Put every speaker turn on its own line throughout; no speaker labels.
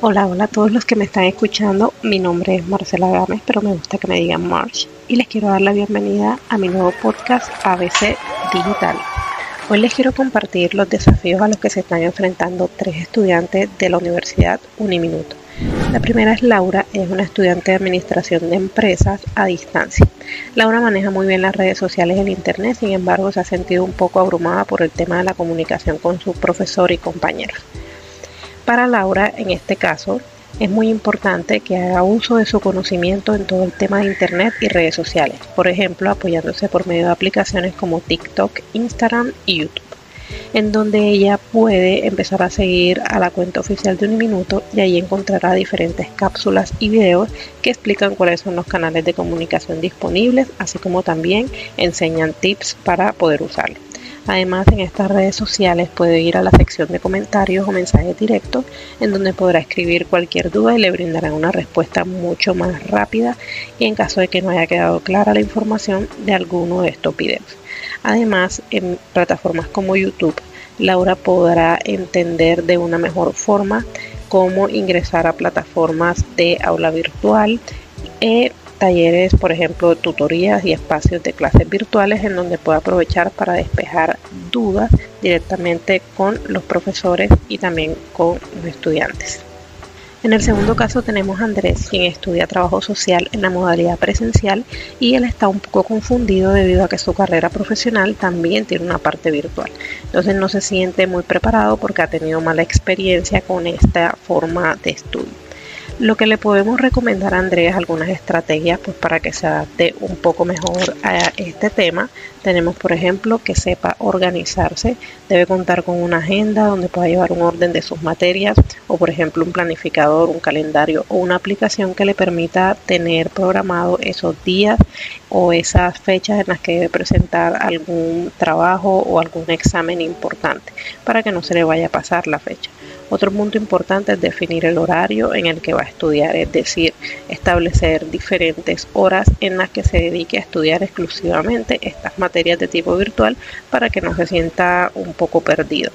Hola, hola a todos los que me están escuchando. Mi nombre es Marcela Gámez, pero me gusta que me digan March. Y les quiero dar la bienvenida a mi nuevo podcast ABC Digital. Hoy les quiero compartir los desafíos a los que se están enfrentando tres estudiantes de la Universidad Uniminuto. La primera es Laura, es una estudiante de administración de empresas a distancia. Laura maneja muy bien las redes sociales y el internet, sin embargo se ha sentido un poco abrumada por el tema de la comunicación con su profesor y compañeros. Para Laura, en este caso, es muy importante que haga uso de su conocimiento en todo el tema de Internet y redes sociales, por ejemplo, apoyándose por medio de aplicaciones como TikTok, Instagram y YouTube, en donde ella puede empezar a seguir a la cuenta oficial de Uniminuto y ahí encontrará diferentes cápsulas y videos que explican cuáles son los canales de comunicación disponibles, así como también enseñan tips para poder usarlo. Además, en estas redes sociales puede ir a la sección de comentarios o mensajes directos, en donde podrá escribir cualquier duda y le brindarán una respuesta mucho más rápida y en caso de que no haya quedado clara la información de alguno de estos videos. Además, en plataformas como YouTube, Laura podrá entender de una mejor forma cómo ingresar a plataformas de aula virtual. Eh, talleres, por ejemplo, tutorías y espacios de clases virtuales en donde pueda aprovechar para despejar dudas directamente con los profesores y también con los estudiantes. En el segundo caso tenemos a Andrés, quien estudia trabajo social en la modalidad presencial y él está un poco confundido debido a que su carrera profesional también tiene una parte virtual. Entonces no se siente muy preparado porque ha tenido mala experiencia con esta forma de estudio. Lo que le podemos recomendar a Andrés algunas estrategias pues, para que se adapte un poco mejor a este tema. Tenemos, por ejemplo, que sepa organizarse, debe contar con una agenda donde pueda llevar un orden de sus materias o, por ejemplo, un planificador, un calendario o una aplicación que le permita tener programado esos días o esas fechas en las que debe presentar algún trabajo o algún examen importante para que no se le vaya a pasar la fecha. Otro punto importante es definir el horario en el que va a estudiar, es decir, establecer diferentes horas en las que se dedique a estudiar exclusivamente estas materias de tipo virtual para que no se sienta un poco perdido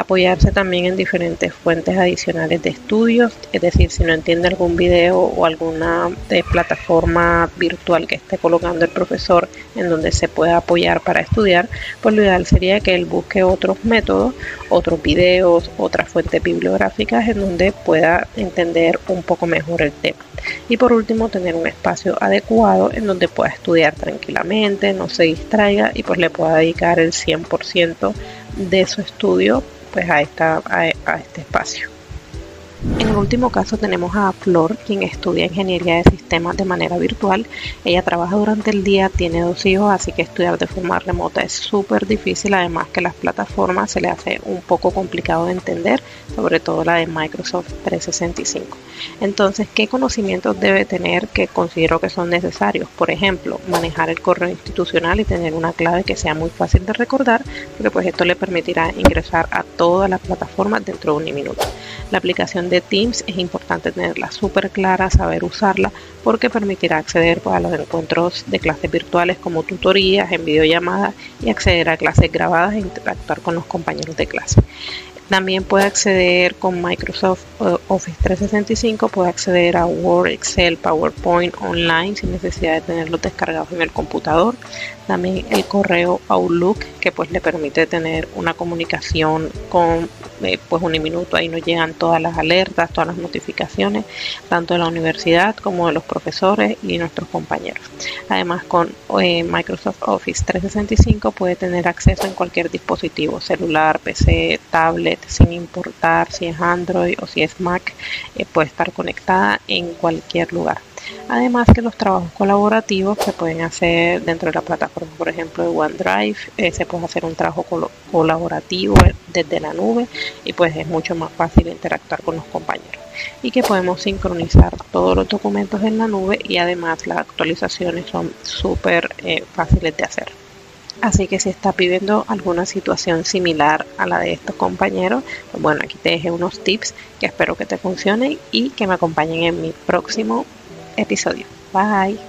apoyarse también en diferentes fuentes adicionales de estudios, es decir, si no entiende algún video o alguna eh, plataforma virtual que esté colocando el profesor en donde se pueda apoyar para estudiar, pues lo ideal sería que él busque otros métodos, otros videos, otras fuentes bibliográficas en donde pueda entender un poco mejor el tema. Y por último, tener un espacio adecuado en donde pueda estudiar tranquilamente, no se distraiga y pues le pueda dedicar el 100% de su estudio pues a, esta, a este espacio. En el último caso tenemos a Flor, quien estudia ingeniería de sistemas de manera virtual. Ella trabaja durante el día, tiene dos hijos, así que estudiar de forma remota es súper difícil, además que las plataformas se le hace un poco complicado de entender, sobre todo la de Microsoft 365. Entonces, ¿qué conocimientos debe tener que considero que son necesarios? Por ejemplo, manejar el correo institucional y tener una clave que sea muy fácil de recordar, porque pues esto le permitirá ingresar a todas las plataformas dentro de un minuto. La aplicación de Teams es importante tenerla súper clara, saber usarla, porque permitirá acceder pues, a los encuentros de clases virtuales como tutorías, en videollamadas y acceder a clases grabadas e interactuar con los compañeros de clase. También puede acceder con Microsoft eh, Office 365, puede acceder a Word, Excel, PowerPoint online sin necesidad de tenerlos descargados en el computador. También el correo Outlook que pues le permite tener una comunicación con eh, pues un minuto ahí nos llegan todas las alertas, todas las notificaciones, tanto de la universidad como de los profesores y nuestros compañeros. Además, con eh, Microsoft Office 365 puede tener acceso en cualquier dispositivo, celular, PC, tablet, sin importar si es Android o si es Mac, eh, puede estar conectada en cualquier lugar. Además que los trabajos colaborativos se pueden hacer dentro de la plataforma, por ejemplo, de OneDrive, eh, se puede hacer un trabajo colaborativo desde la nube y pues es mucho más fácil interactuar con los compañeros. Y que podemos sincronizar todos los documentos en la nube y además las actualizaciones son súper eh, fáciles de hacer. Así que si estás viviendo alguna situación similar a la de estos compañeros, pues bueno, aquí te dejé unos tips que espero que te funcionen y que me acompañen en mi próximo episodio. Bye.